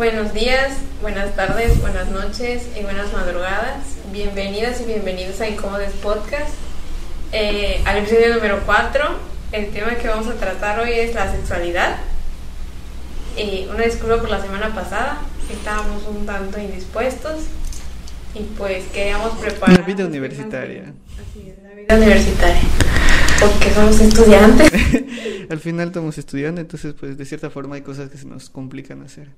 Buenos días, buenas tardes, buenas noches y buenas madrugadas. Bienvenidas y bienvenidos a Incómodos Podcast. Eh, al episodio número 4, el tema que vamos a tratar hoy es la sexualidad. Y una disculpa por la semana pasada, estábamos un tanto indispuestos y pues queríamos preparar. La vida universitaria. Así es, la vida universitaria. Porque somos estudiantes. Al final estamos estudiando, entonces pues de cierta forma hay cosas que se nos complican hacer.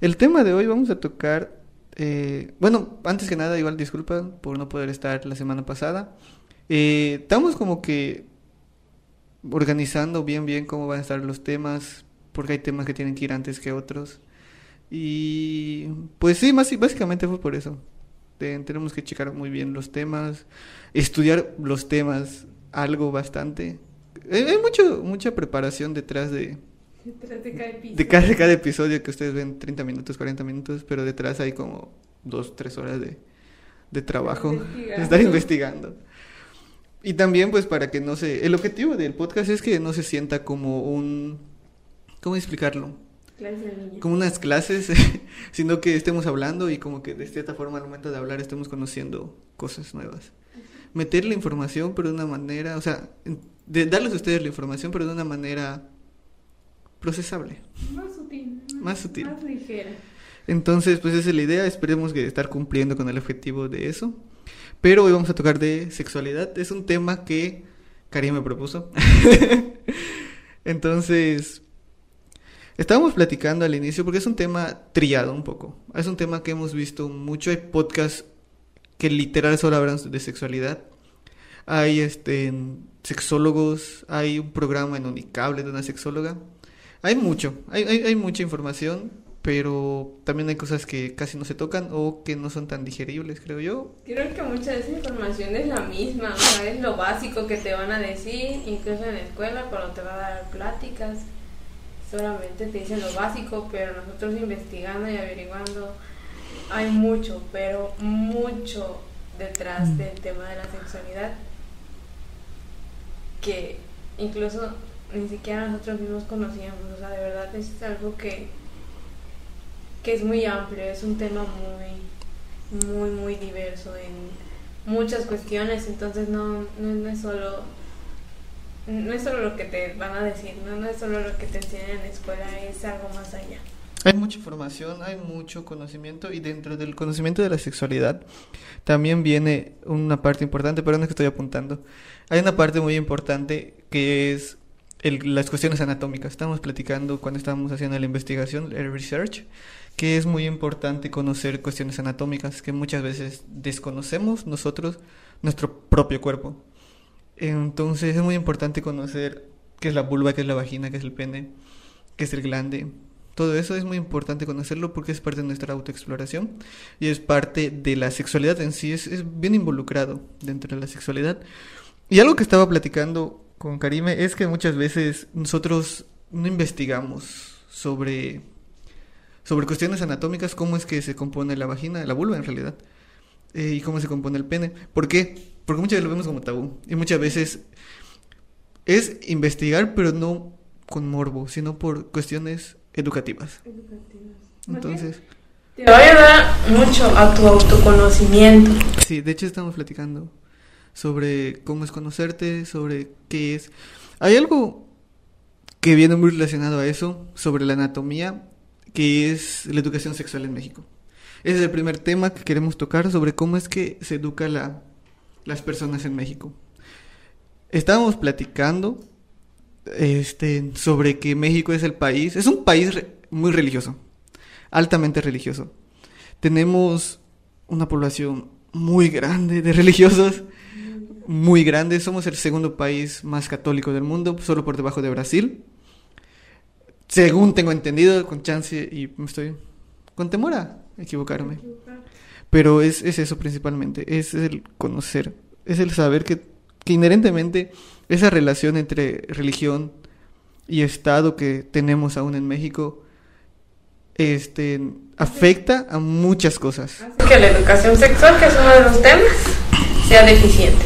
El tema de hoy vamos a tocar, eh, bueno, antes que nada igual disculpa por no poder estar la semana pasada. Eh, estamos como que organizando bien bien cómo van a estar los temas, porque hay temas que tienen que ir antes que otros. Y pues sí, más, básicamente fue por eso. tenemos que checar muy bien los temas, estudiar los temas algo bastante. Hay, mucho, mucha preparación detrás de, Detrás de cada episodio. de cada, cada episodio que ustedes ven 30 minutos, 40 minutos, pero detrás hay como 2, 3 horas de, de trabajo, Investigando. estar investigando. Y también pues para que no se... El objetivo del podcast es que no se sienta como un... ¿Cómo explicarlo? Como unas clases, sino que estemos hablando y como que de cierta forma al momento de hablar estemos conociendo cosas nuevas. Meter la información pero de una manera, o sea, de darles a ustedes la información pero de una manera procesable. Más sutil. Más sutil. Más ligera. Entonces, pues esa es la idea, esperemos que estar cumpliendo con el objetivo de eso. Pero hoy vamos a tocar de sexualidad, es un tema que Karim me propuso. Entonces, estábamos platicando al inicio porque es un tema trillado un poco. Es un tema que hemos visto mucho, hay podcasts que literal solo hablan de sexualidad. Hay este sexólogos, hay un programa en Unicable de una sexóloga. Hay mucho, hay, hay, mucha información, pero también hay cosas que casi no se tocan o que no son tan digeribles, creo yo. Creo que mucha de esa información es la misma, o sea, es lo básico que te van a decir, incluso en la escuela cuando te va a dar pláticas, solamente te dicen lo básico, pero nosotros investigando y averiguando hay mucho, pero mucho detrás Mm. del tema de la sexualidad que incluso ni siquiera nosotros mismos conocíamos, o sea, de verdad es algo que que es muy amplio, es un tema muy muy muy diverso en muchas cuestiones, entonces no, no, no es solo no es solo lo que te van a decir, no, no es solo lo que te enseñan en la escuela, es algo más allá. Hay mucha información, hay mucho conocimiento y dentro del conocimiento de la sexualidad también viene una parte importante, pero no es que estoy apuntando. Hay una parte muy importante que es el- las cuestiones anatómicas. Estamos platicando cuando estábamos haciendo la investigación, el research, que es muy importante conocer cuestiones anatómicas que muchas veces desconocemos nosotros, nuestro propio cuerpo. Entonces es muy importante conocer qué es la vulva, qué es la vagina, qué es el pene, qué es el glande. Todo eso es muy importante conocerlo porque es parte de nuestra autoexploración y es parte de la sexualidad en sí, es, es bien involucrado dentro de la sexualidad. Y algo que estaba platicando con Karime es que muchas veces nosotros no investigamos sobre, sobre cuestiones anatómicas, cómo es que se compone la vagina, la vulva en realidad, eh, y cómo se compone el pene. ¿Por qué? Porque muchas veces lo vemos como tabú y muchas veces es investigar, pero no con morbo, sino por cuestiones educativas. Entonces, Te va a ayudar mucho a tu autoconocimiento. sí, de hecho estamos platicando sobre cómo es conocerte, sobre qué es. Hay algo que viene muy relacionado a eso, sobre la anatomía, que es la educación sexual en México. Ese es el primer tema que queremos tocar sobre cómo es que se educa la, las personas en México. Estábamos platicando este, sobre que México es el país, es un país muy religioso, altamente religioso. Tenemos una población muy grande de religiosos, muy grande. Somos el segundo país más católico del mundo, solo por debajo de Brasil. Según tengo entendido, con chance y me estoy con temor a equivocarme. Pero es, es eso principalmente, es el conocer, es el saber que, que inherentemente esa relación entre religión y Estado que tenemos aún en México este, afecta a muchas cosas. Que la educación sexual, que es uno de los temas, sea deficiente.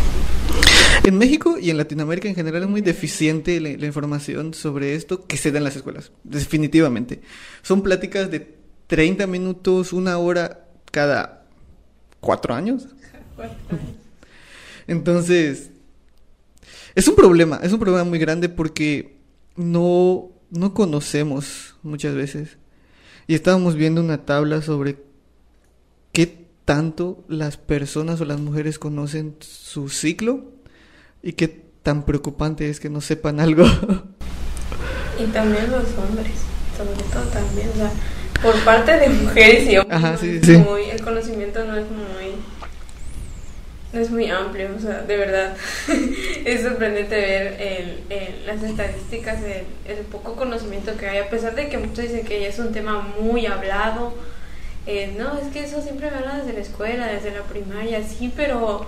En México y en Latinoamérica en general es muy deficiente la, la información sobre esto que se da en las escuelas, definitivamente. Son pláticas de 30 minutos, una hora cada cuatro años. Entonces, es un problema, es un problema muy grande porque no, no conocemos muchas veces. Y estábamos viendo una tabla sobre qué tanto las personas o las mujeres conocen su ciclo y qué tan preocupante es que no sepan algo. Y también los hombres, sobre todo también, o sea, por parte de mujeres y hombres, Ajá, sí, sí. muy- el conocimiento no es muy, es muy amplio, o sea, de verdad, es sorprendente ver el, el- las estadísticas, el, el poco conocimiento que hay, a pesar de que muchos dicen que ya es un tema muy hablado, eh, no, es que eso siempre me habla desde la escuela, desde la primaria, sí, pero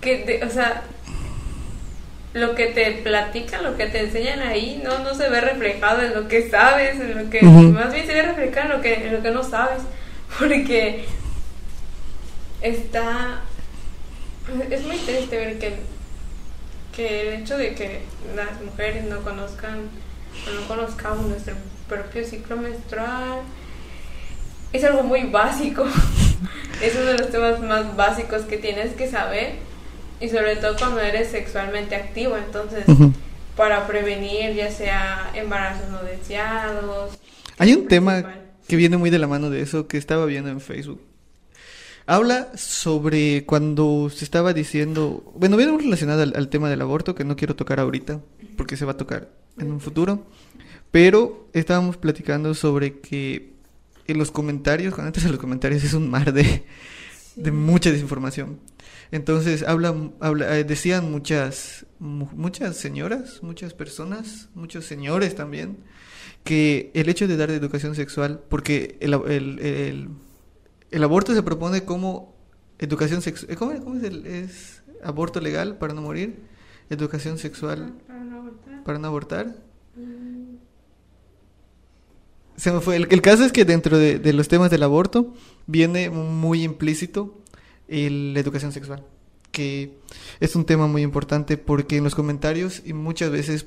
que, o sea, lo que te platican, lo que te enseñan ahí, no, no se ve reflejado en lo que sabes, en lo que más bien se ve reflejado en lo que, en lo que no sabes, porque está, es muy triste ver que, que el hecho de que las mujeres no conozcan, o no conozcamos nuestro propio ciclo menstrual, es algo muy básico, es uno de los temas más básicos que tienes que saber y sobre todo cuando eres sexualmente activo, entonces para prevenir ya sea embarazos no deseados. Hay un tema principal. que viene muy de la mano de eso que estaba viendo en Facebook. Habla sobre cuando se estaba diciendo, bueno, viene relacionado al, al tema del aborto que no quiero tocar ahorita porque se va a tocar en un futuro, pero estábamos platicando sobre que en los comentarios, cuando entras en los comentarios es un mar de, de mucha desinformación. Entonces habla, habla eh, decían muchas, mu- muchas señoras, muchas personas, muchos señores también, que el hecho de dar educación sexual, porque el, el, el- el aborto se propone como educación sexual, ¿cómo, cómo es, el, es aborto legal para no morir? Educación sexual Para no abortar. para no abortar. Mm, Se me fue. El, el caso es que dentro de, de los temas del aborto viene muy implícito el- la educación sexual, que es un tema muy importante porque en los comentarios y muchas veces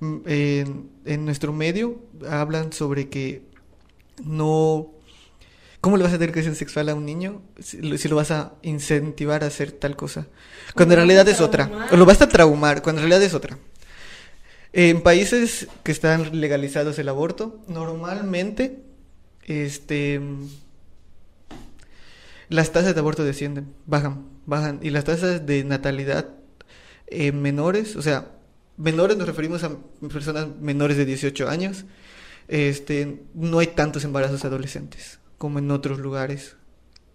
mm, en, en nuestro medio hablan sobre que no... ¿Cómo le vas a dar educación sexual a un niño si lo, si lo vas a incentivar a hacer tal cosa? Cuando en realidad es otra. O lo vas a traumar, cuando en realidad es otra. En países que están legalizados el aborto, normalmente este las tasas de aborto descienden, bajan, bajan y las tasas de natalidad eh, menores, o sea, menores nos referimos a personas menores de 18 años, este no hay tantos embarazos adolescentes como en otros lugares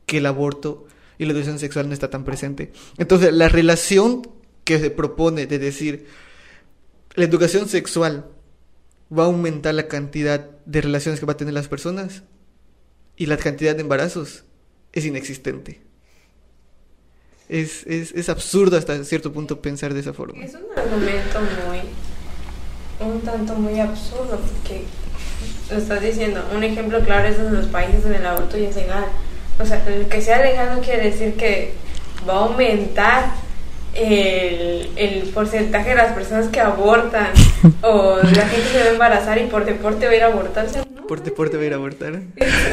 que el aborto y la educación sexual no está tan presente. Entonces, la relación que se propone de decir la educación sexual va a aumentar la cantidad de relaciones que va a tener las personas y la cantidad de embarazos es inexistente. Es, es, es absurdo hasta cierto punto pensar de esa forma. Es un argumento muy, un tanto muy absurdo, porque lo estás diciendo, un ejemplo claro es en los países donde el aborto ya es legal. O sea, el que sea legal no quiere decir que va a aumentar el, el porcentaje de las personas que abortan o la gente se va a embarazar y por deporte va a ir a abortar. O sea, no, Por deporte va a ir a abortar.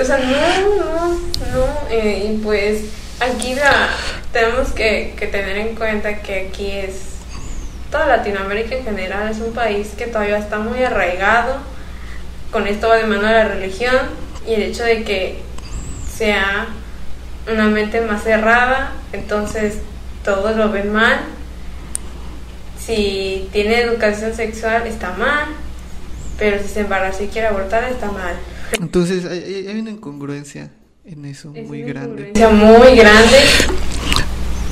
o sea, no, no, no. eh, y pues aquí la, tenemos que, que tener en cuenta que aquí es, toda Latinoamérica en general es un país que todavía está muy arraigado. Con esto va de mano la religión y el hecho de que sea una mente más cerrada, entonces todos lo ven mal. Si tiene educación sexual está mal, pero si se embaraza y quiere abortar está mal. Entonces hay, una incongruencia en eso Es muy una grande. incongruencia muy grande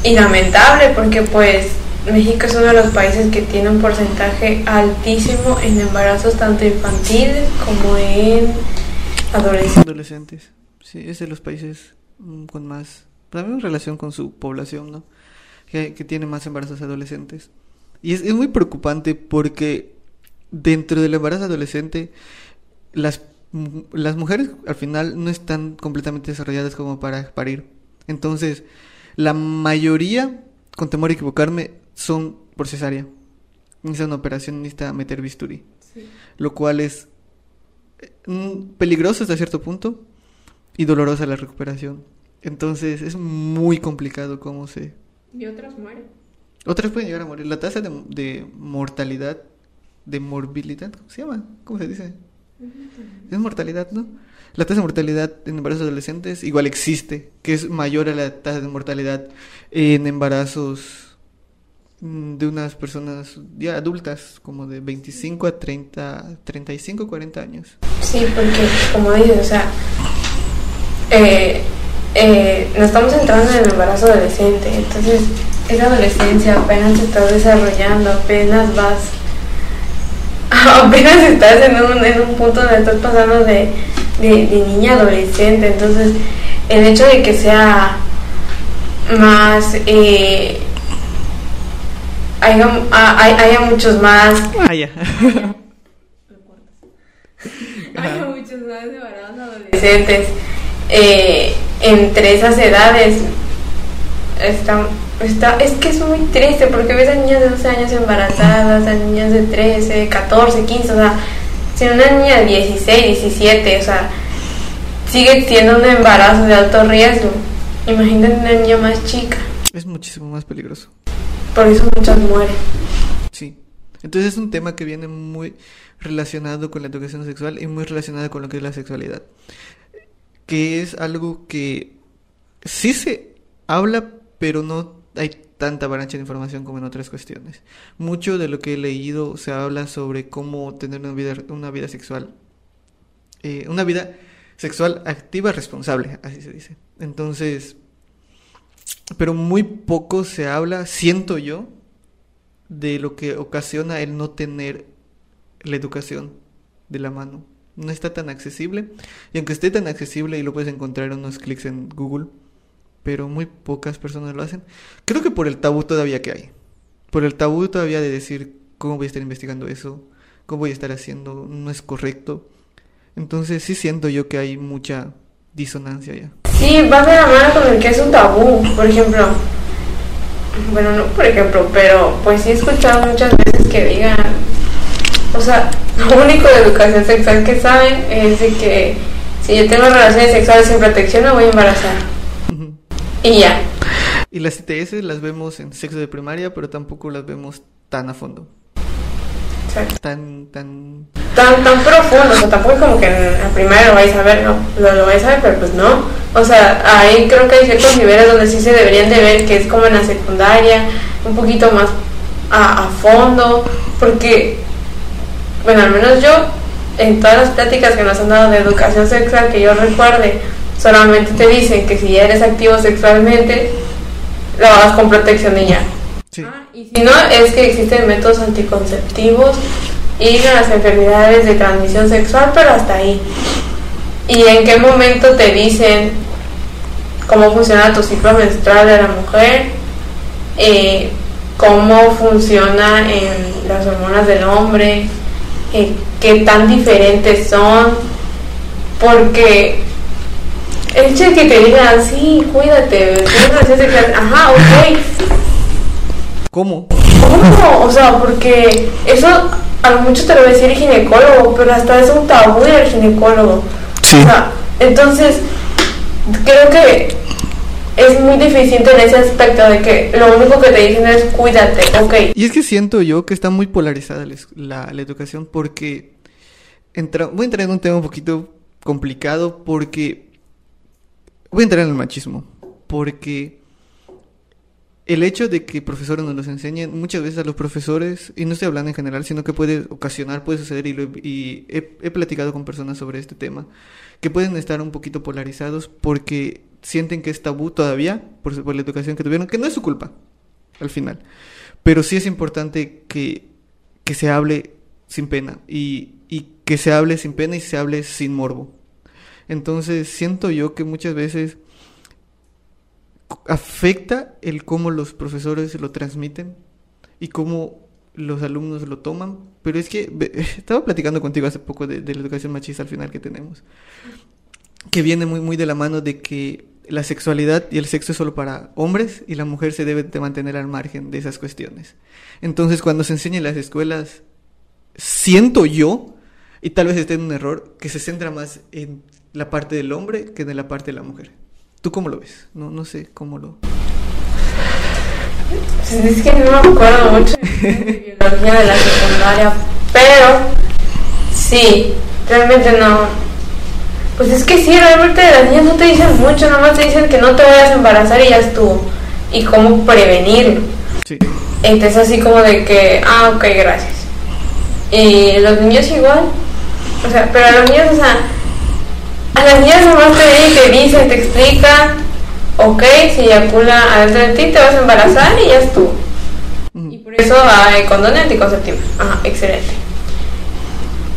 y lamentable porque pues México es uno de los países que tiene un porcentaje altísimo en embarazos tanto infantiles como en adolescentes. Adolescentes. Sí, es de los países mm, con más, también en relación con su población, ¿no? Que, tiene más embarazos adolescentes. Y es, es muy preocupante porque dentro del embarazo adolescente, las, mu- las mujeres al final no están completamente desarrolladas como para parir. Entonces, la mayoría, con temor a equivocarme, son por cesárea. Necesitan una operación, necesita meter bisturí. Lo cual es mm, peligroso hasta cierto punto y dolorosa la recuperación. Entonces es muy complicado cómo se... Y otras mueren. Otras pueden llegar a morir. La tasa de, de mortalidad, de morbilidad, ¿cómo se llama? ¿Cómo se dice? Es mortalidad, ¿no? La tasa de mortalidad en embarazos adolescentes igual existe, que es mayor a la tasa de mortalidad en embarazos de unas personas ya adultas, como de 25 a 30, 35, 40 años. Sí, porque como dices, o sea, eh, eh, nos estamos entrando en el embarazo adolescente, entonces esa adolescencia apenas se está desarrollando, apenas vas, apenas estás en un, en un punto donde estás pasando de, de, de niña a adolescente, entonces el hecho de que sea más, eh, haya, hay- haya muchos más Ah, ya. Hay muchos más embarazos adolescentes eh, entre esas edades. Está, está, es que es muy triste porque ves a niñas de 12 años embarazadas, a niñas de 13, 14, 15, o sea, si una niña de 16, 17, o sea, sigue siendo un embarazo de alto riesgo. Imagínate una niña más chica, Es muchísimo más peligroso. Por eso muchas mueren. Sí. Entonces es un tema que viene muy relacionado con la educación sexual y muy relacionado con lo que es la sexualidad. Que es algo que sí se habla, pero no hay tanta avalancha de información como en otras cuestiones. Mucho de lo que he leído se habla sobre cómo tener una vida, una vida sexual, eh, una vida sexual activa responsable, así se dice. Entonces, pero muy poco se habla, siento yo, de lo que ocasiona el no tener la educación de la mano. No está tan accesible. Y aunque esté tan accesible y lo puedes encontrar en unos clics en Google, pero muy pocas personas lo hacen. Creo que por el tabú todavía que hay. Por el tabú todavía de decir cómo voy a estar investigando eso, cómo voy a estar haciendo, no es correcto. Entonces sí siento yo que hay mucha disonancia ya. Sí, va de la mano con el que es un tabú. Por ejemplo, bueno, no por ejemplo, pero pues sí he escuchado muchas veces que digan, o sea, lo único de educación sexual que saben es de que si yo tengo relaciones sexuales sin protección me voy a embarazar. Y ya. Y las ITS las vemos en sexo de primaria, pero tampoco las vemos tan a fondo. Exacto. Tan, tan... Tan, tan profundo, o sea, tampoco es como que en la primaria lo vais a ver, no, lo, lo vais a ver, pero pues no. O sea, ahí creo que hay ciertos niveles donde sí se deberían de ver, que es como en la secundaria, un poquito más a, a fondo, porque, bueno, al menos yo, en todas las pláticas que nos han dado de educación sexual que yo recuerde, solamente te dicen que si ya eres activo sexualmente, lo hagas con protección y ya. Ah, si no, es que existen métodos anticonceptivos y las enfermedades de transmisión sexual, pero hasta ahí. ¿Y en qué momento te dicen cómo funciona tu ciclo menstrual de la mujer? Eh, ¿Cómo funciona en las hormonas del hombre? Eh, ¿Qué tan diferentes son? Porque el hecho de que te digan, sí, cuídate, tienes relaciones sexuales", ajá, ok, ¿Cómo? ¿Cómo? O sea, porque eso a lo mucho te lo va a decir el ginecólogo, pero hasta es un tabú del ginecólogo. Sí. O sea, entonces, creo que es muy deficiente en ese aspecto de que lo único que te dicen es cuídate, ok. Y es que siento yo que está muy polarizada la, la educación porque entra, voy a entrar en un tema un poquito complicado porque voy a entrar en el machismo porque el hecho de que profesores nos los enseñen muchas veces a los profesores y no estoy hablando en general sino que puede ocasionar puede suceder y, lo he- platicado con personas sobre este tema que pueden estar un poquito polarizados porque sienten que es tabú todavía por, por la educación que tuvieron que no es su culpa al final. Pero sí es importante que, que se hable sin pena y, y que se hable sin pena y se hable sin morbo. Entonces siento yo que muchas veces afecta el cómo los profesores lo transmiten y cómo los alumnos lo toman. Pero es que estaba platicando contigo hace poco de, de la educación machista al final que tenemos, que viene muy, muy de la mano de que la sexualidad y el sexo es solo para hombres y la mujer se debe de mantener al margen de esas cuestiones. Entonces, cuando se enseña en las escuelas, siento yo Y tal vez esté en un error que se centra más en la parte del hombre que en la parte de la mujer. ¿Tú cómo lo ves? No, no sé cómo lo... Pues es que no me acuerdo mucho de biología de la secundaria, pero sí, realmente no. Pues es que sí, realmente las niñas no te dicen mucho, nomás te dicen que no te vayas a embarazar y ya estuvo. Y cómo prevenirlo. Sí. Entonces así como de que, ah, ok, gracias. Y los niños igual. O sea, pero los niños, o sea, a las niñas nomás te, te dicen, te explican, ok, si eyacula adentro de ti, te vas a embarazar y ya estuvo. Y por eso hay condón anticonceptivo. Ajá, excelente.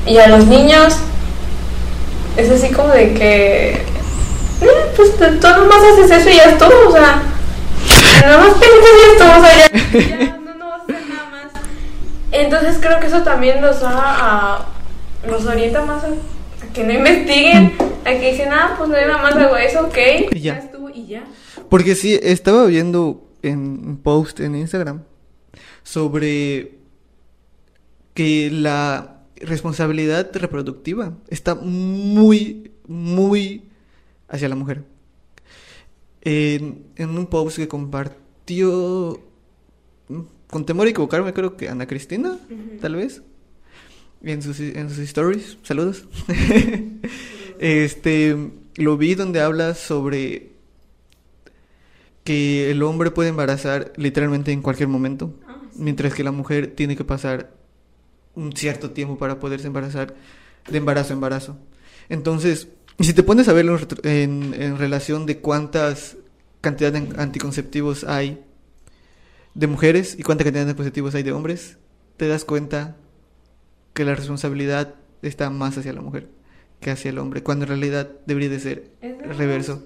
Y a los niños es así como de que, eh, pues tú nomás haces eso y ya estuvo, o sea, nada más te metes y ya estuvo, o sea, ya, ya no, no vas a hacer nada más. Entonces creo que eso también los va a, los orienta más a que no investiguen, a que dicen, ah, pues no nada más hago eso, ok, Y ya. estuvo y ya. Porque sí, estaba viendo en un post en Instagram sobre que la responsabilidad reproductiva está muy, muy hacia la mujer. En, en un post que compartió, con temor a equivocarme, creo que Ana Cristina, tal vez, en sus, en sus stories, saludos. este, lo vi donde habla sobre que el hombre puede embarazar literalmente en cualquier momento, Ah, mientras que la mujer tiene que pasar un cierto tiempo para poderse embarazar de embarazo a embarazo. Entonces, si te pones a verlo en, en, en relación de cuántas cantidad de anticonceptivos hay de mujeres y cuánta cantidad de anticonceptivos hay de hombres, te das cuenta que la responsabilidad está más hacia la mujer que hacia el hombre, cuando en realidad debería de ser de reverso.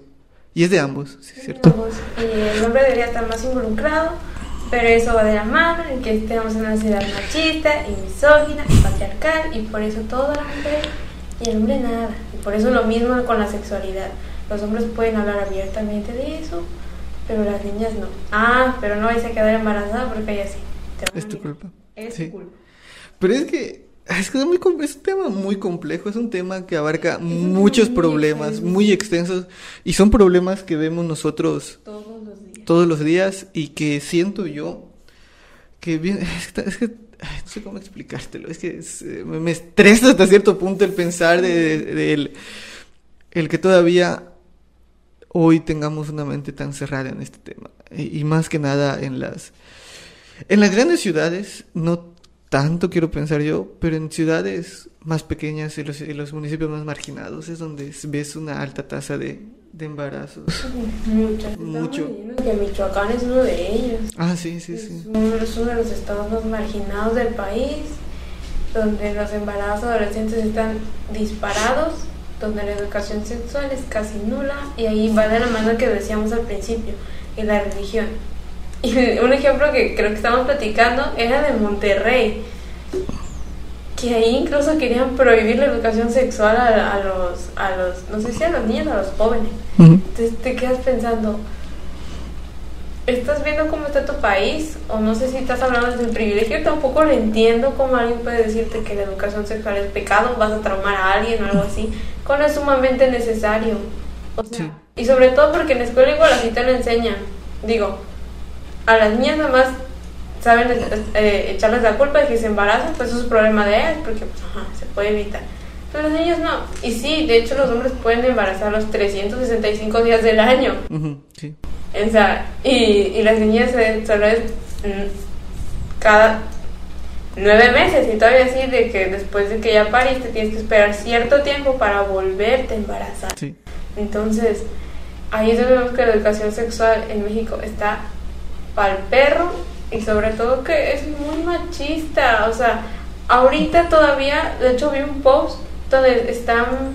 Y es de ambos, sí, es cierto. Ambos. Y el hombre debería estar más involucrado, pero eso va de la mano en que estemos en una sociedad machista y misógina y patriarcal, y por eso todo la mujer y el hombre nada. Y por eso lo mismo con la sexualidad. Los hombres pueden hablar abiertamente de eso, pero las niñas no. Ah, pero no vais a quedar embarazada porque ella sí. Es tu culpa. Es Sí. tu culpa. Pero es que es, que es, muy, com- es un tema muy complejo, es un tema que abarca muchos problemas, extenso. muy extensos, y son problemas que vemos nosotros Todos los días. todos los días y que siento yo que bien, es que, es que, ay, no sé cómo explicártelo, es que es, eh, me, me estresa hasta cierto punto el pensar de, de- de el, el que todavía hoy tengamos una mente tan cerrada en este tema y, y más que nada en las en las grandes ciudades no tanto quiero pensar yo pero en ciudades más pequeñas y los, y los municipios más marginados es donde ves una alta tasa de, de embarazos Muchas. Mucho. Que Michoacán es uno de ellos. ah sí sí Es sí uno, es uno de los estados más marginados del país, donde los embarazos adolescentes están disparados, donde la educación sexual es casi nula, y ahí va de la mano que decíamos al principio, y la religión. Y un ejemplo que creo que estamos platicando era de Monterrey, que ahí incluso querían prohibir la educación sexual a, a los, a los, no sé si a los niños o a los jóvenes. Entonces te quedas pensando, ¿estás viendo cómo está tu país? O no sé si estás hablando desde el privilegio, tampoco lo entiendo cómo alguien puede decirte que la educación sexual es pecado, vas a traumar a alguien o algo así, cuando es sumamente necesario. O sea, Sí. y sobre todo porque en la escuela igual así te lo enseñan. Digo, a las niñas nada más saben eh, echarles la culpa de que se embarazan, pues eso es problema de ellas, porque pues, ajá, se puede evitar. Pero los niños no. Y sí, de hecho los hombres pueden embarazar los 365 días del año. Sí O sea, y, y las niñas eh, solo es mm, cada nueve meses y todavía así de que después de que ya pariste tienes que esperar cierto tiempo para volverte a embarazar. sí Entonces, ahí es donde vemos que la educación sexual en México está pa'l perro y sobre todo que es muy machista. O sea, ahorita todavía, de hecho vi un post donde están,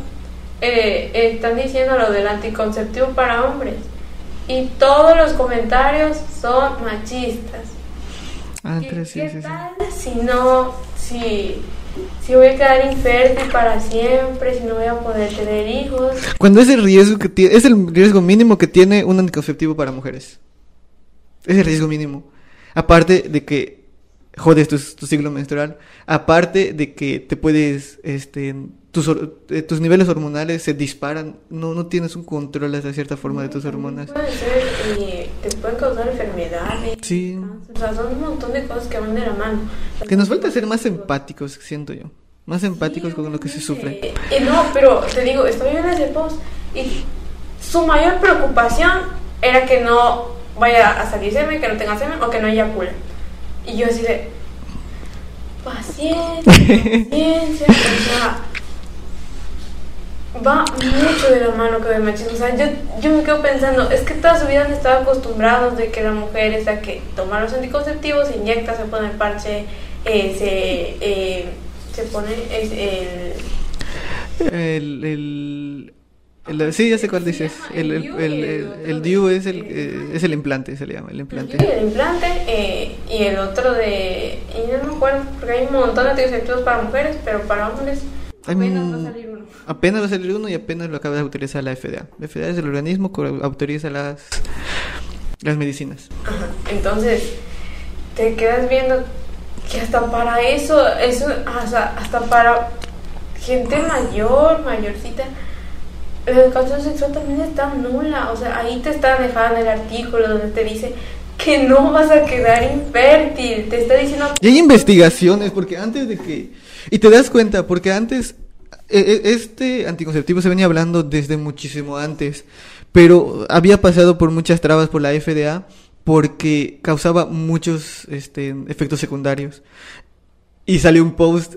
eh, están diciendo lo del anticonceptivo para hombres y todos los comentarios son machistas. ah ¿Qué, pero sí qué sí sí tal si no, si, si voy a quedar infértil para siempre, si no voy a poder tener hijos? Cuando es el riesgo que tiene, es el riesgo mínimo que tiene un anticonceptivo para mujeres. Es el riesgo mínimo. Aparte de que jodes tu, tu ciclo menstrual. Aparte de que te puedes, este, tus, eh, tus niveles hormonales se disparan, no, no tienes un control hasta cierta forma de tus hormonas. Puede ser, y te pueden causar enfermedades. Sí. O sea, son un montón de cosas que van de la mano. Que nos falta ser más empáticos, siento yo. Más empáticos con lo que se sufre. Eh, eh, no, pero te digo, estoy viendo ese post y su mayor preocupación era que no vaya a salir semen, que no tenga semen o que no haya pula. Y yo así de paciencia, paciencia, o sea, va mucho de la mano con el machismo. O sea, yo, yo me quedo pensando, es que toda su vida han estado acostumbrados de que la mujer es la que toma los anticonceptivos, se inyecta, se pone el parche, eh, se, eh, se pone es el... El, el, el- sí, ya sé cuál dices. El, el, el, el, DIU es el, eh, es el implante, se le llama, el implante. El implante eh, y el otro de... Y no me acuerdo, porque hay un montón de anticonceptivos para mujeres, pero para hombres apenas un- va a salir uno. Apenas va a salir uno y apenas lo acaba de autorizar la FDA. La FDA es el organismo que autoriza las, las medicinas. Ajá. Entonces, te quedas viendo que hasta para eso, eso hasta, hasta para gente mayor, mayorcita, la educación sexual también está nula. O sea, ahí te está dejando el artículo donde te dice que no vas a quedar infértil. Te está diciendo Y hay investigaciones, porque antes de que... Y te das cuenta, porque antes... e- e- Este anticonceptivo se venía hablando desde muchísimo antes, pero había pasado por muchas trabas por la FDA porque causaba muchos este, efectos secundarios. Y salió un post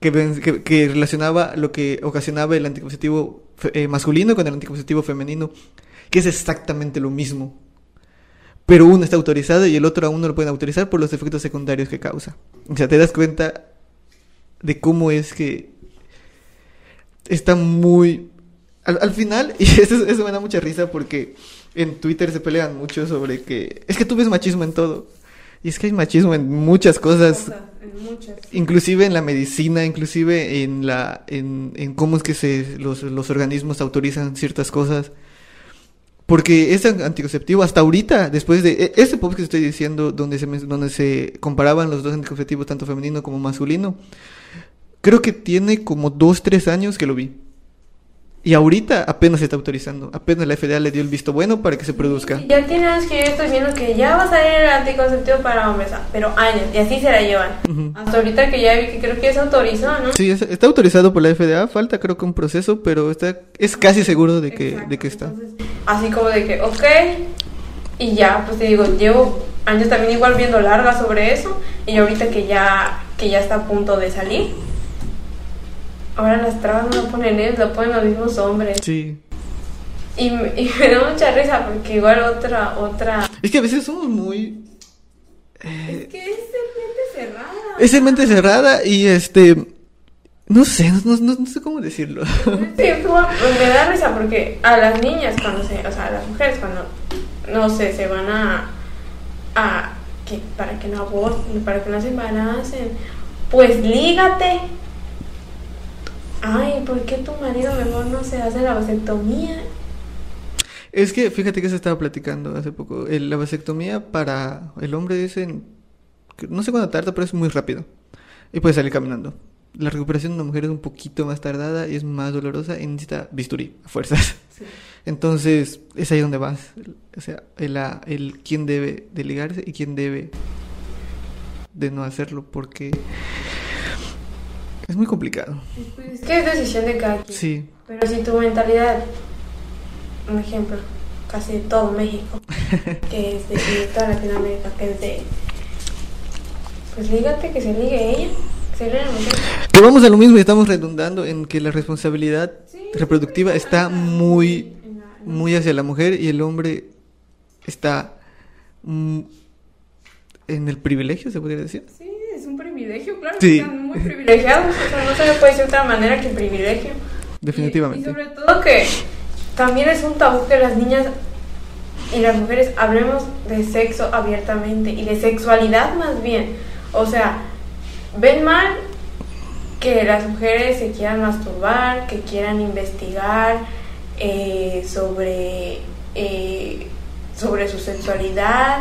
que, que, que relacionaba lo que ocasionaba el anticonceptivo eh, masculino con el anticonceptivo femenino, que es exactamente lo mismo. Pero uno está autorizado y el otro aún no lo pueden autorizar por los efectos secundarios que causa. O sea, te das cuenta de cómo es que está muy... Al, al final, y eso, eso me da mucha risa porque en Twitter se pelean mucho sobre que... Es que tú ves machismo en todo. Y es que hay machismo en muchas cosas. Muchas. Inclusive en la medicina, inclusive en la en, en cómo es que se los, los organismos autorizan ciertas cosas. Porque ese anticonceptivo hasta ahorita, después de e- ese post que estoy diciendo, donde se donde se comparaban los dos anticonceptivos, tanto femenino como masculino, creo que tiene como dos, tres años que lo vi. Y ahorita apenas se está autorizando, apenas la FDA le dio el visto bueno para que se produzca. Ya tiene años que yo estoy viendo que ya va a salir el anticonceptivo para hombres, ah, pero años, y así se la llevan. Hasta ahorita que ya vi que creo que ya se autorizó, ¿no? Sí, es- está autorizado por la FDA, falta creo que un proceso, pero está es casi seguro de que, Exacto, de que está. entonces, así como de que, ok, y ya, pues te digo, llevo años también igual viendo largas sobre eso, y ahorita que ya, que ya está a punto de salir, ahora las trabas no lo ponen ellos, lo ponen los mismos hombres. Sí. Y, me- y me da mucha risa porque igual otra, otra... Es que a veces somos muy... Es que es mente cerrada. Es en mente cerrada y este... No sé, no, no- no sé cómo decirlo. Sí, me da risa porque a las niñas cuando se, o sea, a las mujeres cuando, no sé, se van a, a que para que no aborten, para que no se embaracen, pues lígate. Ay, ¿por qué tu marido mejor no se hace la vasectomía? Es que fíjate que se estaba platicando hace poco. El- la vasectomía para el hombre es en... No sé cuándo tarda, pero es muy rápido. Y puede salir caminando. La recuperación de una mujer es un poquito más tardada y es más dolorosa y necesita bisturí, a fuerzas. Entonces, es ahí donde vas. O sea, el, el quién debe de ligarse y quién debe de no hacerlo porque es muy complicado. Es que es decisión de cada quien. Sí, Pero si tu mentalidad, un ejemplo, casi de todo México, que es de, de toda Latinoamérica, que es de, pues lígate, que se ligue ella, que se ligue la mujer. que vamos a lo mismo y estamos redundando en que la responsabilidad Sí, reproductiva está muy en la- muy hacia la mujer y el hombre está mm, en el privilegio, se podría decir. Sí, privilegio, claro. Sí. Están muy privilegiados, o sea, no se le puede decir de otra manera que privilegio. Definitivamente. Y, y sobre todo que también es un tabú que las niñas y las mujeres hablemos de sexo abiertamente y de sexualidad más bien. O sea, ven mal que las mujeres se quieran masturbar, que quieran investigar eh, sobre, eh, sobre su sexualidad,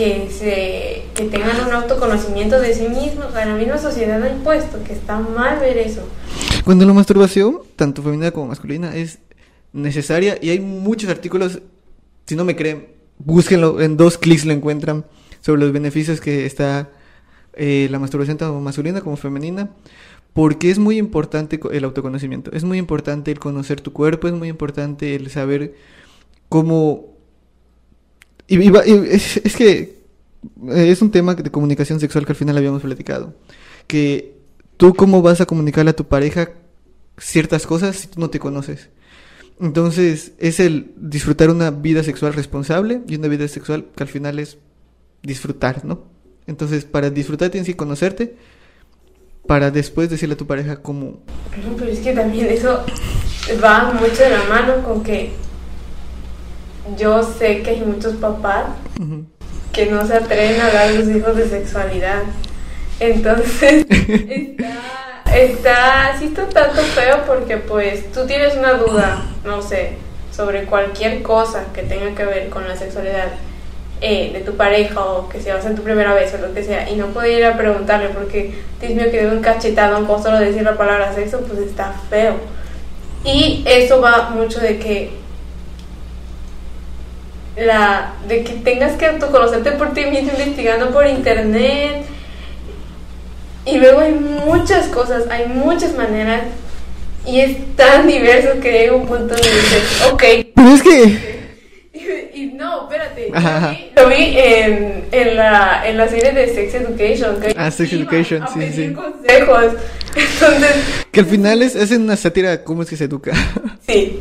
que tengan un autoconocimiento de sí mismos. O sea, la misma sociedad ha impuesto que está mal ver eso. Cuando la masturbación, tanto femenina como masculina, es necesaria y hay muchos artículos, si no me creen, búsquenlo, en dos clics lo encuentran sobre los beneficios que está eh, la masturbación tanto masculina como femenina. Porque es muy importante el autoconocimiento, es muy importante el conocer tu cuerpo, es muy importante el saber cómo... Y, es, que eh, es un tema de comunicación sexual que al final habíamos platicado. Que tú cómo vas a comunicarle a tu pareja ciertas cosas si tú no te conoces. Entonces es el disfrutar una vida sexual responsable y una vida sexual que al final es disfrutar, ¿no? Entonces para disfrutar tienes que conocerte para después decirle a tu pareja cómo... Pero es que también eso va mucho de la mano con que yo sé que hay muchos papás que no se atreven a hablar a sus hijos de sexualidad. Entonces, está, está, sí está tanto feo porque pues tú tienes una duda, no sé, sobre cualquier cosa que tenga que ver con la sexualidad eh, de tu pareja o que se va a tu primera vez o lo que sea y no puede ir a preguntarle porque Dios mío que de un cachetado con solo decir la palabra sexo pues está feo y eso va mucho de que la de que tengas que autoconocerte por ti mismo investigando por internet y luego hay muchas cosas hay muchas maneras y es tan diverso que llega un punto donde dices ok pero es que y, no, espérate. Lo vi, en, en, la, en la serie de Sex Education. ah, Sex Education, sí, sí. consejos. Entonces. Que al final es, es una sátira de cómo es que se educa. Sí.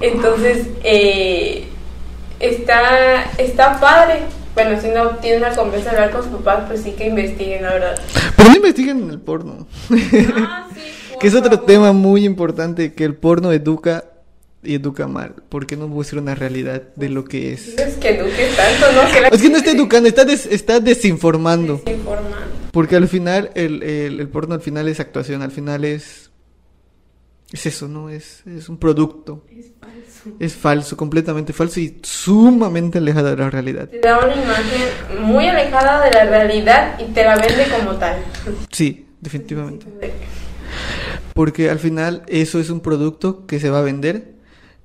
Entonces, eh, está, está padre. Bueno, si no tienen la confianza de hablar con sus papás, pues sí que investiguen, la verdad. Pero no investiguen en el porno. Ah, sí. que es otro tema muy importante, que el porno educa y educa mal. ¿Por qué no muestra una realidad de lo que es? Es que eduque tanto, ¿no? es que no está educando, está, está desinformando. Desinformando. Porque al final, el, el, porno al final es actuación, al final es... Es eso, ¿no? Es, es un producto. Es falso. Es falso, completamente falso y sumamente alejada de la realidad. Te da una imagen muy alejada de la realidad y te la vende como tal. Sí, definitivamente. Porque al final eso es un producto que se va a vender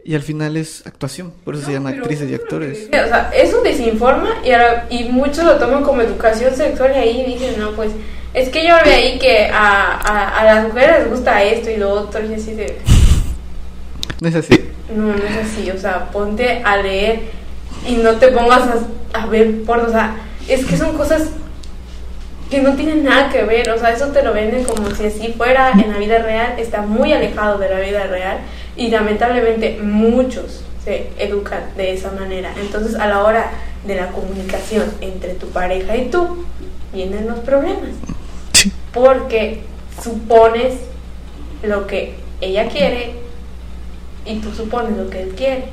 y al final es actuación, por eso se llama actrices y actores. o sea, eso desinforma y, ahora, y muchos lo toman como educación sexual y ahí dicen, no, pues es que yo veo ahí que a, a, las mujeres les gusta esto y lo otro y así de... No es así. No, no es así, o sea, ponte a leer y no te pongas a, a ver porno, o sea, es que son cosas que no tienen nada que ver, o sea, eso te lo venden como si así fuera en la vida real, está muy alejado de la vida real y lamentablemente muchos se educan de esa manera. Entonces a la hora de la comunicación entre tu pareja y tú, vienen los problemas. Porque supones lo que ella quiere y tú supones lo que él quiere.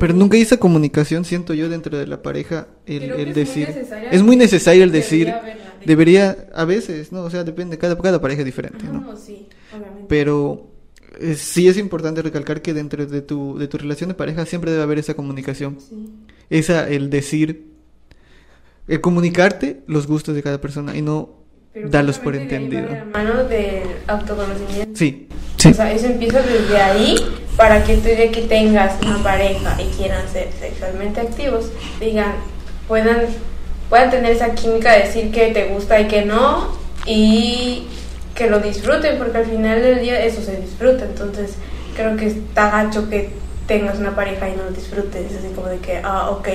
Pero nunca hay esa comunicación, siento yo, dentro de la pareja, el, decir... es muy necesario el decir... Debería, a veces, ¿no? O sea, depende, cada, cada pareja es diferente, ¿no? sí, obviamente. Pero sí es importante recalcar que dentro de tu, de tu relación de pareja siempre debe haber esa comunicación. Esa, el decir, el comunicarte los gustos de cada persona y no darlos por entendido. De mano del autoconocimiento. Sí, sí. O sea, eso empieza desde ahí para que tú ya que tengas una pareja y quieran ser sexualmente activos, digan, puedan, puedan tener esa química de decir que te gusta y que no y que lo disfruten, porque al final del día eso se disfruta. Entonces, creo que está gacho que tengas una pareja y no lo disfrutes. Es así como de que, ah, ok.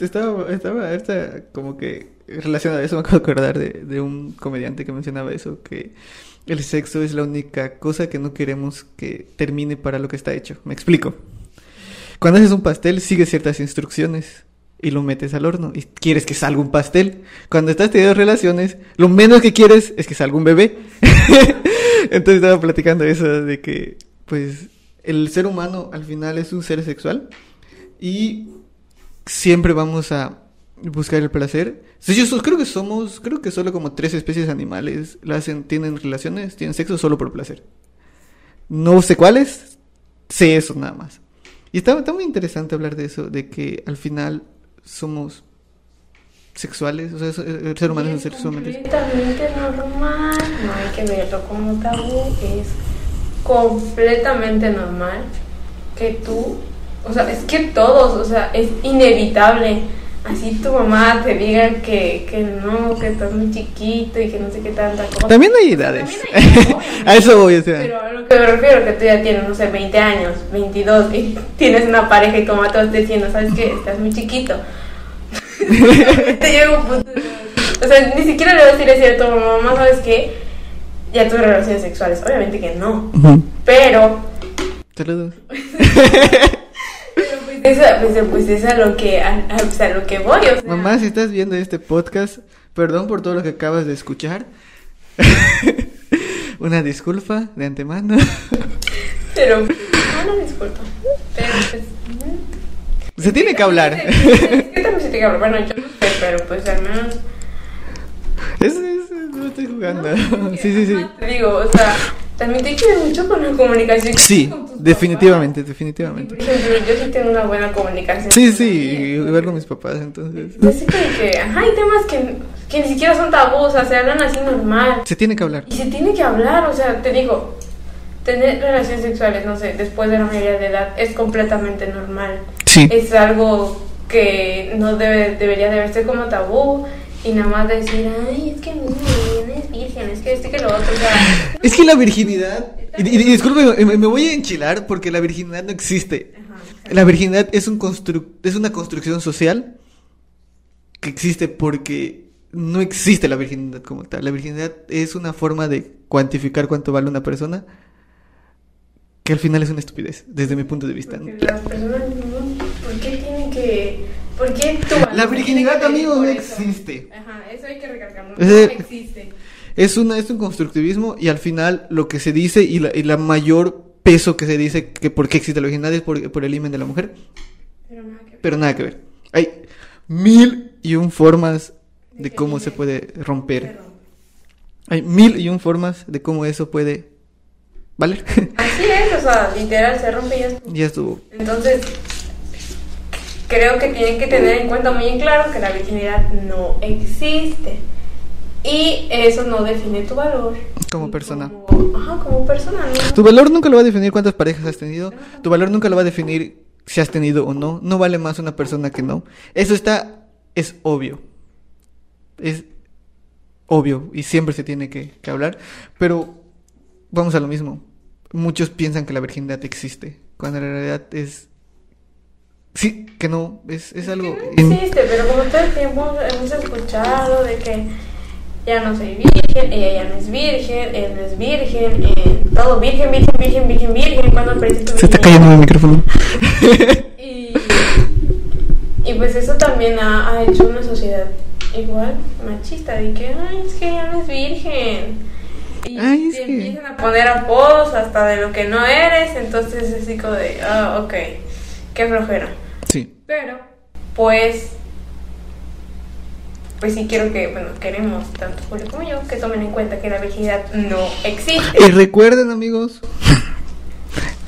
estaba, estaba, como que relacionado a eso, me acabo de acordar de, de un comediante que mencionaba eso, que el sexo es la única cosa que no queremos que termine para lo que está hecho. Me explico. Cuando haces un pastel, sigue ciertas instrucciones y lo metes al horno y quieres que salga un pastel. Cuando estás teniendo relaciones, lo menos que quieres es que salga un bebé. Entonces estaba platicando eso de que, pues, el ser humano al final es un ser sexual y siempre vamos a buscar el placer. Yo creo que somos, creo que solo como tres especies animales la hacen, tienen relaciones, tienen sexo solo por placer. No sé cuáles, sé eso nada más. Y está, está muy interesante hablar de eso, de que al final somos sexuales, o sea, el ser humano es un ser completamente normal, no hay que verlo como tabú, es completamente normal que tú, o sea, es que todos, o sea, es inevitable. Así tu mamá te diga que, que no, que estás muy chiquito y que no sé qué tanta cosa. También hay edades. También hay edades, obviamente. a eso voy, o sea. Pero a lo que me refiero que tú ya tienes, no sé, 20 años, 22, y tienes una pareja y tu mamá te va diciendo, ¿sabes qué? Estás muy chiquito. te llega un punto O sea, ni siquiera le vas a decir así a tu mamá, ¿sabes qué? Ya tuve relaciones sexuales. Obviamente que no. Ujú. Pero, Saludos. pues, eso, pues, pues es a lo que, a, a- pues, a lo que voy, o sea. Mamá, si estás viendo este podcast, perdón por todo lo que acabas de escuchar. Una disculpa de antemano. Pero, no, disculpa. Pero, pues. mm. Se tiene que hablar. Es que también se tiene que hablar. Bueno, yo no sé, pero pues al menos. Es, es- no estoy jugando. No, Sí, sí, sí. Te digo, o sea, también te ayuda mucho con la comunicación. Sí, con definitivamente, papás. Definitivamente. Ejemplo, yo sí tengo una buena comunicación. Sí, sí, igual con mis papás, entonces. Entonces, como que, ajá, hay temas que, que ni siquiera son tabús, o sea, se hablan así normal. Se tiene que hablar. Y se tiene que hablar, o sea, te digo, tener relaciones sexuales, no sé, después de la mayoría de edad es completamente normal. Sí. Es algo que no debe, debería de verse como tabú y nada más decir, ay, es que no, no es virgen, es que este que lo otro, o sea... Es que la virginidad. Y, y- disculpe, me, me voy a enchilar porque la virginidad no existe. Ajá, La virginidad es, un constru- es una construcción social que existe porque no existe la virginidad como tal. La virginidad es una forma de cuantificar cuánto vale una persona que al final es una estupidez, desde mi punto de vista. Porque las personas, ¿por qué tienen que...? ¿Por qué tu La virginidad, tiene que amigo, medir no existe. Ajá, eso hay que recalcarlo, no existe. Es, una, es un constructivismo y al final lo que se dice y la, y la mayor peso que se dice que por qué existe la virginidad es por, por el himen de la mujer, Pero nada que ver. pero nada que ver. Hay mil y un formas de cómo se puede romper. Hay mil y un formas de cómo eso puede valer. Así es, o sea, literal se rompe y ya ya estuvo. Entonces, creo que tienen que tener en cuenta muy en claro que la virginidad no existe. Y eso no define tu valor. Como persona. como- ajá, como persona, ¿no? Tu valor nunca lo va a definir cuántas parejas has tenido. Tu valor nunca lo va a definir si has tenido o no. No vale más una persona que no. Eso está, es obvio. Es obvio y siempre se tiene que, que hablar. Pero vamos a lo mismo. Muchos piensan que la virginidad existe. Cuando en realidad es... Sí, que no. Es, es algo... No existe, pero como todo el tiempo hemos escuchado de que ya no soy virgen, ella ya no es virgen, él no es virgen, eh, todo virgen, virgen, virgen, virgen, virgen, cuando aprendiste tu Se está cayendo el micrófono. Y, y pues eso también ha, ha hecho una sociedad igual machista, de que, ay, es que ya no es virgen. Y Ay, que- empiezan a poner apodos hasta de lo que no eres, entonces es así como de, ah, ok, qué flojera. Sí. Pero, pues, pues sí quiero que, bueno, queremos, tanto Julio como yo, que tomen en cuenta que la virginidad no existe. Y recuerden, amigos.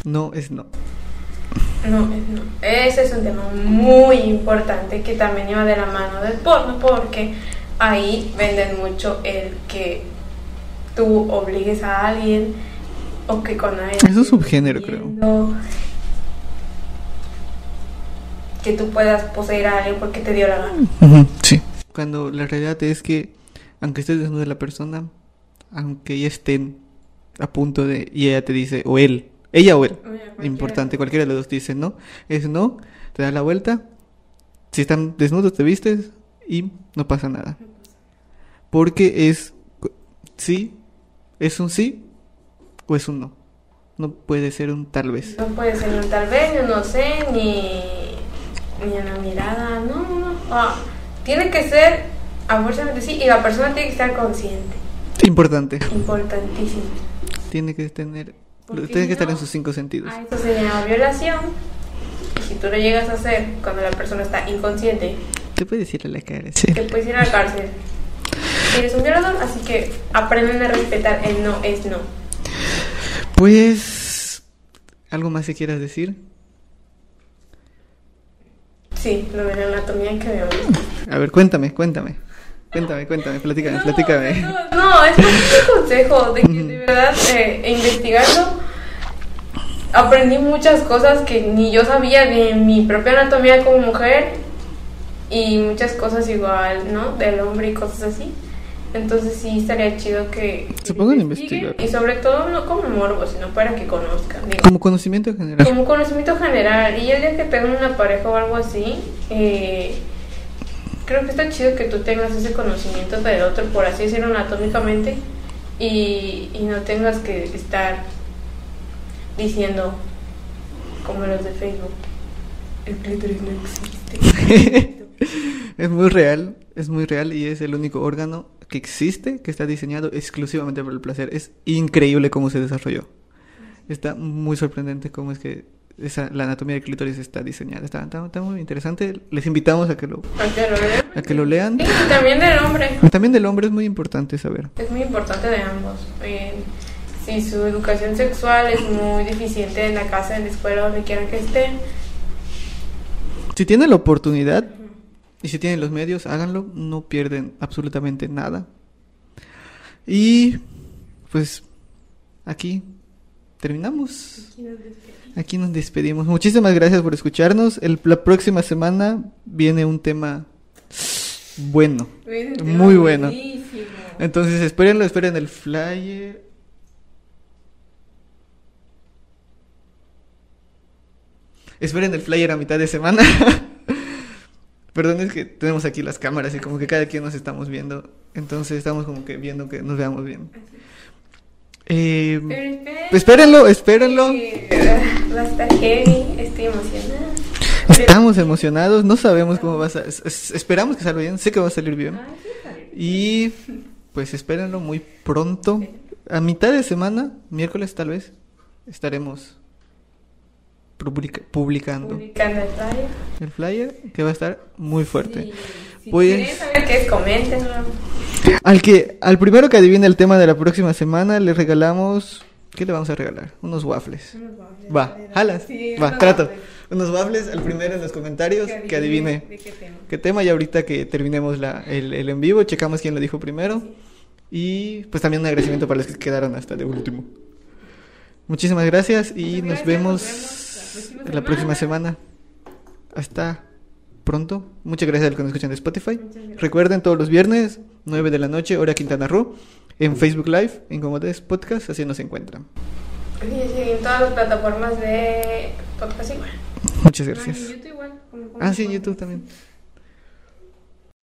No es no. No, es no. Ese es un tema muy importante que también iba de la mano del porno porque ahí venden mucho el que tú obligues a alguien o que con alguien... Es un subgénero, creo. Que tú puedas poseer a alguien porque te dio la gana. Sí. Cuando la realidad es que, aunque estés desnuda la persona, aunque ya estén a punto de. y ella te dice, o él, ella o él, Cualquiera. importante, cualquiera de los dos dice no, es no, te das la vuelta, si están desnudos te vistes y no pasa nada. Porque es. sí, es un sí o es un no. No puede ser un tal vez. No puede ser un tal vez, yo no sé, ni, ni una mirada, no, no, no. Tiene que ser a fuerza de sí y la persona tiene que estar consciente. Importante. Importantísimo. Tiene que tener. Porque Tiene que estar en sus cinco sentidos. A esto se llama violación. Y si tú lo llegas a hacer cuando la persona está inconsciente, Te puedes ir a la cara. Sí. te puedes ir a la cárcel. Eres un violador, así que aprenden a respetar el no es no. Pues, ¿algo más que quieras decir? Sí, lo de la anatomía que vemos. A ver, cuéntame, cuéntame. Cuéntame, cuéntame, platícame, No, platícame. No, no, es un consejo de que de verdad eh, investigando aprendí muchas cosas que ni yo sabía de mi propia anatomía como mujer y muchas cosas igual, ¿no? Del hombre y cosas así. Entonces sí estaría chido que Se pongan a investigar. y sobre todo no como morbo, sino para que conozcan. digo. Como conocimiento general. Como conocimiento general. Y el día que tengan una pareja o algo así, eh, creo que está chido que tú tengas ese conocimiento del otro, por así decirlo, anatómicamente, y, no tengas que estar diciendo, como los de Facebook, el clítoris no existe. Es muy real, es muy real y es el único órgano que existe que está diseñado exclusivamente para el placer. Es increíble cómo se desarrolló. Está muy sorprendente cómo es que esa, la anatomía del clítoris está diseñada. Está, está- está muy interesante. Les invitamos a que lo, A que lo lean. a que lo lean. Sí, y también del hombre. También del hombre es muy importante saber. Es muy importante de ambos. Eh, si su educación sexual es muy deficiente en la casa, en la escuela, donde quiera que estén, Si tienen la oportunidad y si tienen los medios, háganlo. No pierden absolutamente nada. Y pues aquí terminamos. Aquí nos despedimos. Muchísimas gracias por escucharnos. El- la próxima semana viene un tema bueno. Muy bueno. Buenísimo. Entonces espérenlo, esperen el flyer. Esperen el flyer a mitad de semana. Perdón, es que tenemos aquí las cámaras y como que cada quien nos estamos viendo. Entonces estamos como que viendo que nos veamos bien. Eh, Pero espérenlo, espérenlo. Va a estar heavy, estoy emocionada. Estamos emocionados, no sabemos cómo va a salir. Esperamos que salga bien, sé que va a salir bien. Y pues espérenlo muy pronto. A mitad de semana, miércoles tal vez, estaremos publica- publicando Publicando el flyer. el flyer que va a estar muy fuerte. Sí, Si Pues- quieren saber qué es, coméntenlo. Al que al primero que adivine el tema de la próxima semana le regalamos ¿qué le vamos a regalar? Unos waffles. Va, jalas. Sí, Va, unos trato. waffles. Unos waffles al primero en los comentarios que adivine ¿De qué tema? qué tema y ahorita que terminemos la, el, el en vivo checamos quién lo dijo primero y pues también un agradecimiento para los que quedaron hasta de último. Muchísimas gracias y Muchas nos gracias, vemos nos vemos la próxima semana. Hasta pronto. Muchas gracias a los que nos escuchan de Spotify. Recuerden todos los viernes, 9 de la noche, hora Quintana Roo, en Facebook Live, en Comodes Podcast, así nos encuentran. Sí, sí, en todas las plataformas de podcast igual. Muchas gracias. en YouTube igual. como- Ah, sí, en YouTube también.